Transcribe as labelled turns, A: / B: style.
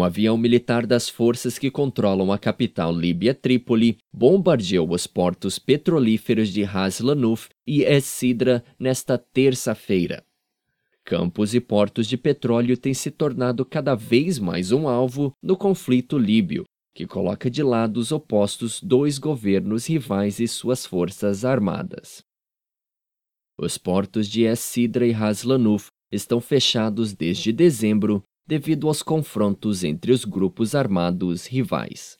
A: Um avião militar das forças que controlam a capital líbia Trípoli bombardeou os portos petrolíferos de Ras Lanuf e Es Sidra nesta terça-feira. Campos e portos de petróleo têm se tornado cada vez mais um alvo no conflito líbio, que coloca de lado os opostos dois governos rivais e suas forças armadas. Os portos de Es Sidra e Ras Lanuf estão fechados desde dezembro devido aos confrontos entre os grupos armados rivais.